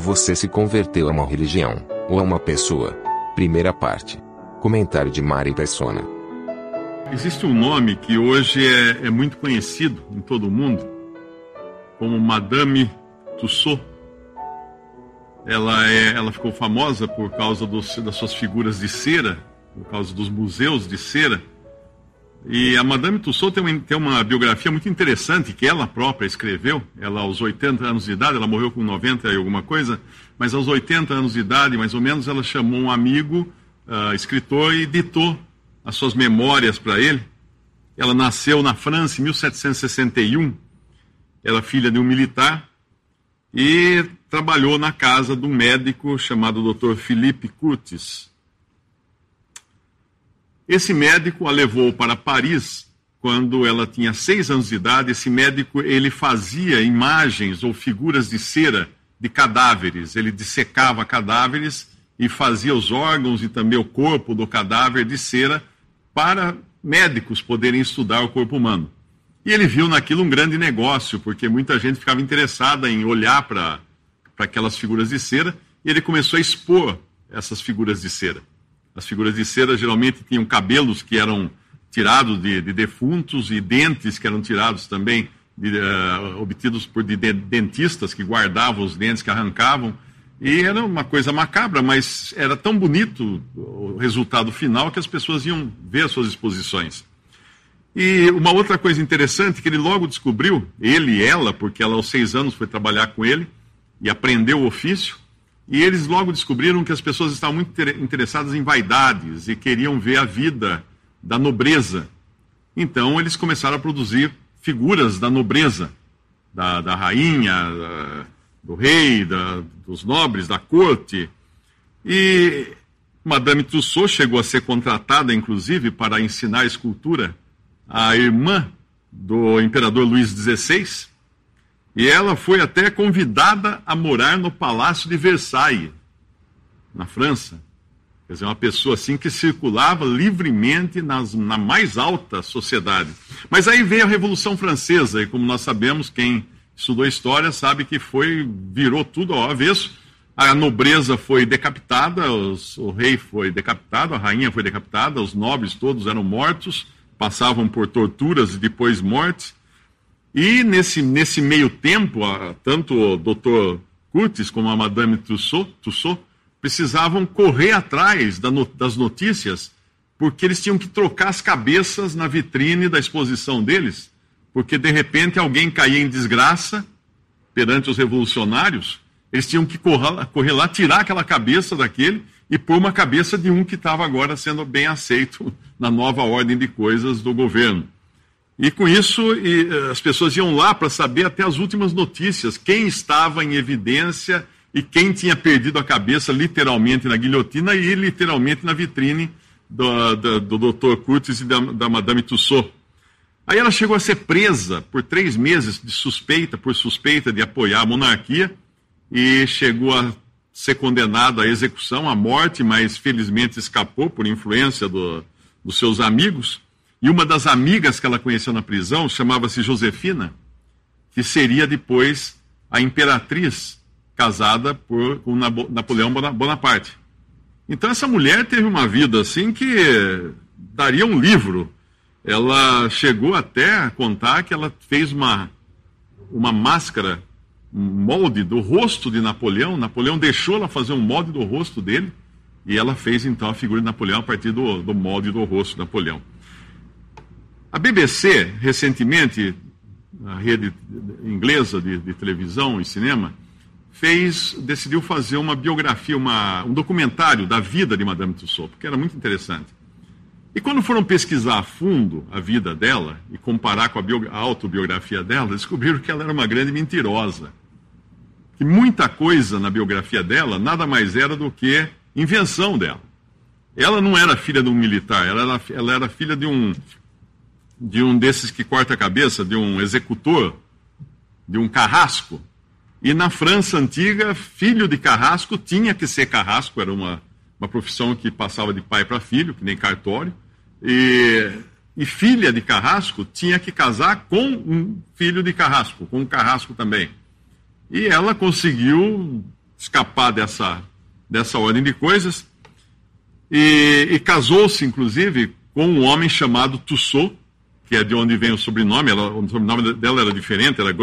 Você se converteu a uma religião, ou a uma pessoa. Primeira parte. Comentário de Mari Persona. Existe um nome que hoje é, é muito conhecido em todo o mundo, como Madame Tussauds. Ela, é, ela ficou famosa por causa dos, das suas figuras de cera, por causa dos museus de cera. E a Madame Tussauds tem uma, tem uma biografia muito interessante que ela própria escreveu. Ela, aos 80 anos de idade, ela morreu com 90 e alguma coisa, mas aos 80 anos de idade, mais ou menos, ela chamou um amigo, uh, escritor, e ditou as suas memórias para ele. Ela nasceu na França em 1761. Ela é filha de um militar e trabalhou na casa de um médico chamado Dr. Philippe Curtis. Esse médico a levou para Paris quando ela tinha seis anos de idade. Esse médico ele fazia imagens ou figuras de cera de cadáveres. Ele dissecava cadáveres e fazia os órgãos e também o corpo do cadáver de cera para médicos poderem estudar o corpo humano. E ele viu naquilo um grande negócio, porque muita gente ficava interessada em olhar para aquelas figuras de cera, e ele começou a expor essas figuras de cera. As figuras de cera geralmente tinham cabelos que eram tirados de, de defuntos e dentes que eram tirados também, de, uh, obtidos por de, de, dentistas que guardavam os dentes que arrancavam. E era uma coisa macabra, mas era tão bonito o resultado final que as pessoas iam ver as suas exposições. E uma outra coisa interessante que ele logo descobriu, ele e ela, porque ela aos seis anos foi trabalhar com ele e aprendeu o ofício, e eles logo descobriram que as pessoas estavam muito interessadas em vaidades e queriam ver a vida da nobreza. Então eles começaram a produzir figuras da nobreza, da, da rainha, da, do rei, da, dos nobres, da corte. E Madame Tussauds chegou a ser contratada, inclusive, para ensinar escultura a irmã do imperador Luís XVI, e ela foi até convidada a morar no Palácio de Versailles, na França. Quer dizer, uma pessoa assim que circulava livremente nas, na mais alta sociedade. Mas aí veio a Revolução Francesa, e como nós sabemos, quem estudou história sabe que foi, virou tudo ao avesso. A nobreza foi decapitada, os, o rei foi decapitado, a rainha foi decapitada, os nobres todos eram mortos passavam por torturas e depois mortes. E nesse, nesse meio tempo, tanto o Dr. Curtis como a Madame Tussaud, Tussaud precisavam correr atrás das notícias, porque eles tinham que trocar as cabeças na vitrine da exposição deles, porque de repente alguém caía em desgraça perante os revolucionários, eles tinham que correr lá, tirar aquela cabeça daquele e pôr uma cabeça de um que estava agora sendo bem aceito na nova ordem de coisas do governo. E com isso, e, eh, as pessoas iam lá para saber até as últimas notícias, quem estava em evidência e quem tinha perdido a cabeça literalmente na guilhotina e literalmente na vitrine do, do, do Dr. Curtis e da, da Madame Tussaud. Aí ela chegou a ser presa por três meses de suspeita, por suspeita de apoiar a monarquia, e chegou a ser condenada à execução, à morte, mas felizmente escapou por influência do, dos seus amigos. E uma das amigas que ela conheceu na prisão chamava-se Josefina, que seria depois a imperatriz casada por, com Napoleão Bonaparte. Então essa mulher teve uma vida assim que daria um livro. Ela chegou até a contar que ela fez uma, uma máscara molde do rosto de Napoleão. Napoleão deixou ela fazer um molde do rosto dele e ela fez então a figura de Napoleão a partir do, do molde do rosto de Napoleão. A BBC, recentemente, a rede inglesa de, de televisão e cinema, fez, decidiu fazer uma biografia, uma, um documentário da vida de Madame Tussauds, porque era muito interessante. E quando foram pesquisar a fundo a vida dela e comparar com a, a autobiografia dela, descobriram que ela era uma grande mentirosa. Que muita coisa na biografia dela nada mais era do que invenção dela. Ela não era filha de um militar, ela era, ela era filha de um, de um desses que corta a cabeça, de um executor, de um carrasco. E na França antiga, filho de carrasco tinha que ser carrasco, era uma, uma profissão que passava de pai para filho, que nem cartório. E, e filha de carrasco tinha que casar com um filho de carrasco, com um carrasco também. E ela conseguiu escapar dessa, dessa ordem de coisas e, e casou-se, inclusive, com um homem chamado Tussaud, que é de onde vem o sobrenome. Ela, o sobrenome dela era diferente, era. Era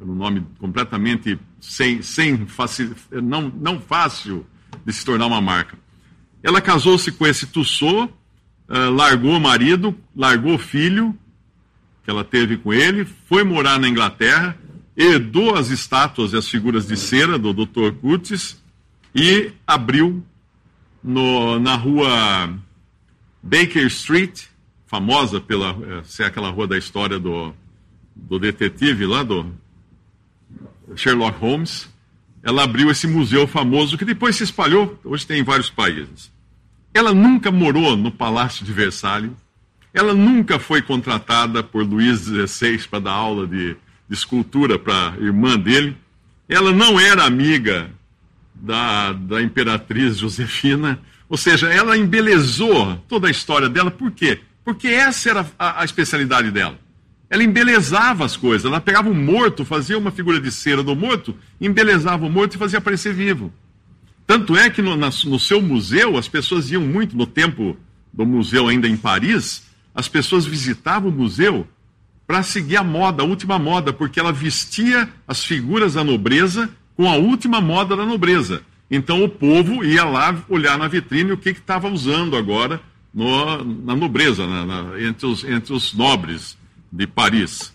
um nome completamente sem, sem facil, não, não fácil de se tornar uma marca. Ela casou-se com esse Tussaud, uh, largou o marido, largou o filho que ela teve com ele, foi morar na Inglaterra, herdou as estátuas e as figuras de cera do Dr. Curtis e abriu no, na rua Baker Street, famosa pela eh, ser aquela rua da história do, do detetive lá do Sherlock Holmes. Ela abriu esse museu famoso que depois se espalhou, hoje tem em vários países. Ela nunca morou no Palácio de Versalhes. Ela nunca foi contratada por Luís XVI para dar aula de, de escultura para a irmã dele. Ela não era amiga da, da imperatriz Josefina. Ou seja, ela embelezou toda a história dela. Por quê? Porque essa era a, a especialidade dela. Ela embelezava as coisas. Ela pegava um morto, fazia uma figura de cera do morto, embelezava o morto e fazia aparecer vivo. Tanto é que no, na, no seu museu, as pessoas iam muito, no tempo do museu ainda em Paris, as pessoas visitavam o museu para seguir a moda, a última moda, porque ela vestia as figuras da nobreza com a última moda da nobreza. Então o povo ia lá olhar na vitrine o que estava usando agora no, na nobreza, na, na, entre, os, entre os nobres de Paris.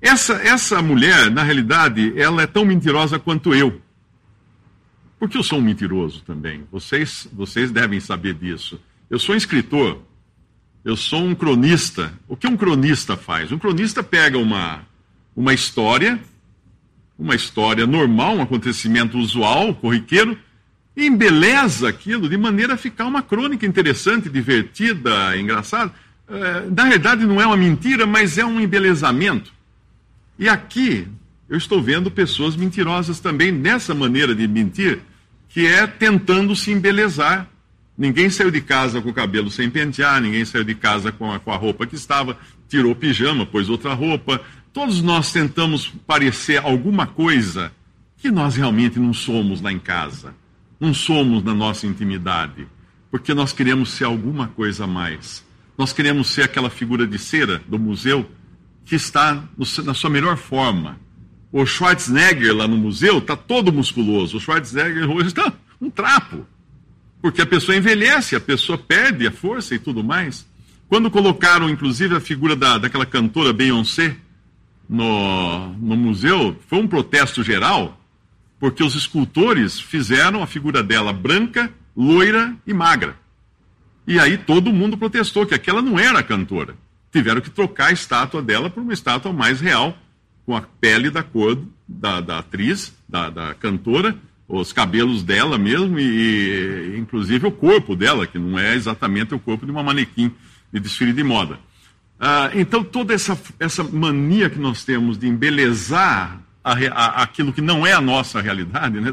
Essa, essa mulher, na realidade, ela é tão mentirosa quanto eu. Porque eu sou um mentiroso também. Vocês, vocês devem saber disso. Eu sou um escritor. Eu sou um cronista. O que um cronista faz? Um cronista pega uma, uma história uma história normal, um acontecimento usual, corriqueiro, e embeleza aquilo de maneira a ficar uma crônica interessante, divertida, engraçada. É, na verdade, não é uma mentira, mas é um embelezamento. E aqui eu estou vendo pessoas mentirosas também nessa maneira de mentir, que é tentando se embelezar. Ninguém saiu de casa com o cabelo sem pentear, ninguém saiu de casa com a, com a roupa que estava, tirou o pijama, pôs outra roupa, Todos nós tentamos parecer alguma coisa que nós realmente não somos lá em casa, não somos na nossa intimidade, porque nós queremos ser alguma coisa a mais. Nós queremos ser aquela figura de cera do museu que está no, na sua melhor forma. O Schwarzenegger lá no museu está todo musculoso. O Schwarzenegger hoje está um trapo. Porque a pessoa envelhece, a pessoa perde a força e tudo mais. Quando colocaram, inclusive, a figura da, daquela cantora Beyoncé no, no museu foi um protesto geral, porque os escultores fizeram a figura dela branca, loira e magra. E aí todo mundo protestou que aquela não era a cantora. Tiveram que trocar a estátua dela por uma estátua mais real, com a pele da cor da, da atriz, da, da cantora, os cabelos dela mesmo e, e, inclusive o corpo dela, que não é exatamente o corpo de uma manequim de desfile de moda. Ah, então, toda essa, essa mania que nós temos de embelezar a, a, aquilo que não é a nossa realidade, né?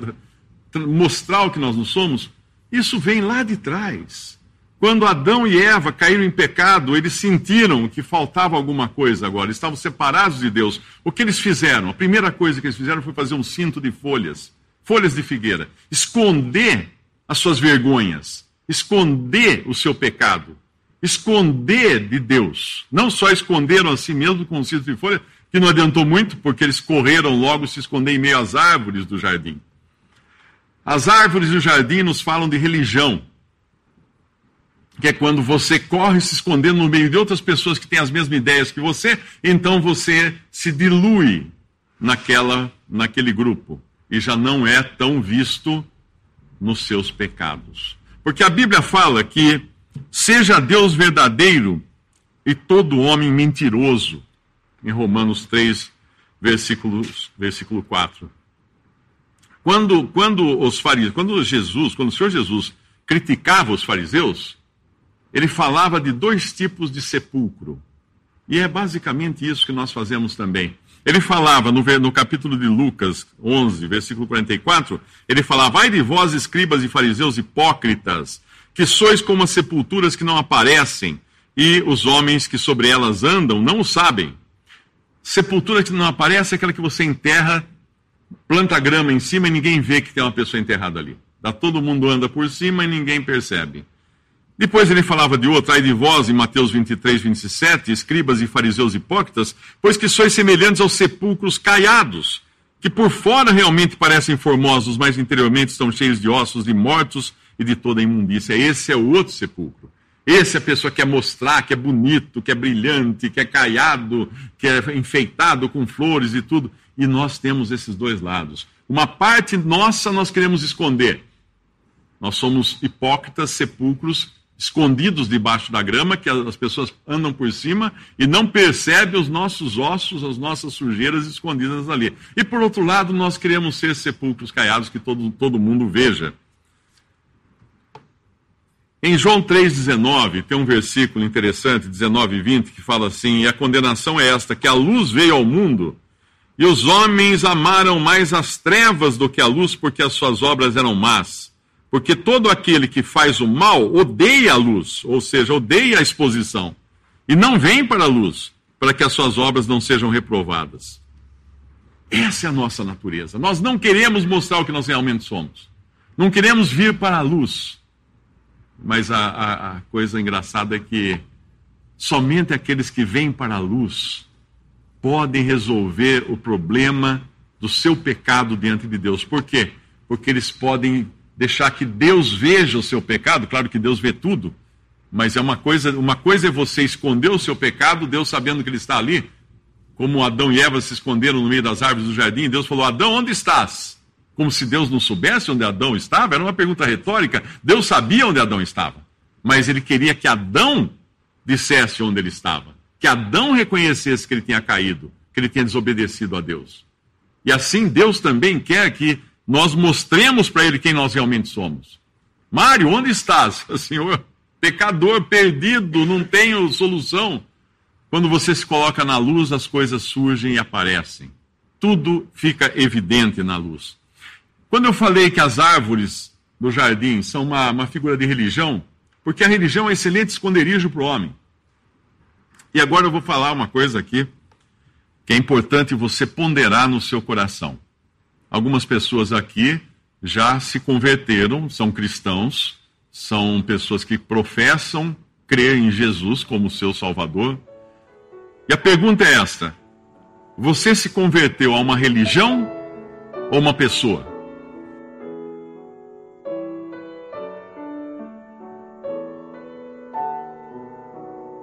mostrar o que nós não somos, isso vem lá de trás. Quando Adão e Eva caíram em pecado, eles sentiram que faltava alguma coisa agora, estavam separados de Deus. O que eles fizeram? A primeira coisa que eles fizeram foi fazer um cinto de folhas, folhas de figueira, esconder as suas vergonhas, esconder o seu pecado esconder de Deus. Não só esconderam a si mesmo com o cinto de folha, que não adiantou muito, porque eles correram logo se esconder em meio às árvores do jardim. As árvores do jardim nos falam de religião, que é quando você corre se escondendo no meio de outras pessoas que têm as mesmas ideias que você, então você se dilui naquela, naquele grupo e já não é tão visto nos seus pecados. Porque a Bíblia fala que seja Deus verdadeiro e todo homem mentiroso, em Romanos 3, versículos, versículo 4. Quando, quando os fariseus, quando Jesus, quando o Senhor Jesus criticava os fariseus, ele falava de dois tipos de sepulcro. E é basicamente isso que nós fazemos também. Ele falava no, no, capítulo de Lucas 11, versículo 44, ele falava: Ai de vós, escribas e fariseus hipócritas, que sois como as sepulturas que não aparecem, e os homens que sobre elas andam não o sabem. Sepultura que não aparece é aquela que você enterra, planta grama em cima e ninguém vê que tem uma pessoa enterrada ali. Dá, todo mundo anda por cima e ninguém percebe. Depois ele falava de outra, ai de vós, em Mateus 23, 27, escribas e fariseus hipócritas, pois que sois semelhantes aos sepulcros caiados, que por fora realmente parecem formosos, mas interiormente estão cheios de ossos de mortos e de toda imundícia. Esse é o outro sepulcro. Esse é a pessoa que quer mostrar que é bonito, que é brilhante, que é caiado, que é enfeitado com flores e tudo. E nós temos esses dois lados. Uma parte nossa nós queremos esconder. Nós somos hipócritas, sepulcros escondidos debaixo da grama, que as pessoas andam por cima e não percebem os nossos ossos, as nossas sujeiras escondidas ali. E por outro lado, nós queremos ser sepulcros caiados que todo, todo mundo veja. Em João 3,19, tem um versículo interessante, 19 e 20, que fala assim: E a condenação é esta, que a luz veio ao mundo, e os homens amaram mais as trevas do que a luz, porque as suas obras eram más. Porque todo aquele que faz o mal odeia a luz, ou seja, odeia a exposição, e não vem para a luz, para que as suas obras não sejam reprovadas. Essa é a nossa natureza. Nós não queremos mostrar o que nós realmente somos. Não queremos vir para a luz. Mas a, a, a coisa engraçada é que somente aqueles que vêm para a luz podem resolver o problema do seu pecado diante de Deus. Por quê? Porque eles podem deixar que Deus veja o seu pecado, claro que Deus vê tudo, mas é uma coisa, uma coisa é você esconder o seu pecado, Deus sabendo que ele está ali, como Adão e Eva se esconderam no meio das árvores do jardim, Deus falou: Adão, onde estás? Como se Deus não soubesse onde Adão estava, era uma pergunta retórica. Deus sabia onde Adão estava, mas ele queria que Adão dissesse onde ele estava, que Adão reconhecesse que ele tinha caído, que ele tinha desobedecido a Deus. E assim Deus também quer que nós mostremos para ele quem nós realmente somos. Mário, onde estás? Senhor, pecador perdido, não tenho solução. Quando você se coloca na luz, as coisas surgem e aparecem. Tudo fica evidente na luz. Quando eu falei que as árvores do jardim são uma, uma figura de religião, porque a religião é um excelente esconderijo para o homem. E agora eu vou falar uma coisa aqui que é importante você ponderar no seu coração. Algumas pessoas aqui já se converteram, são cristãos, são pessoas que professam crer em Jesus como seu Salvador. E a pergunta é esta: você se converteu a uma religião ou uma pessoa?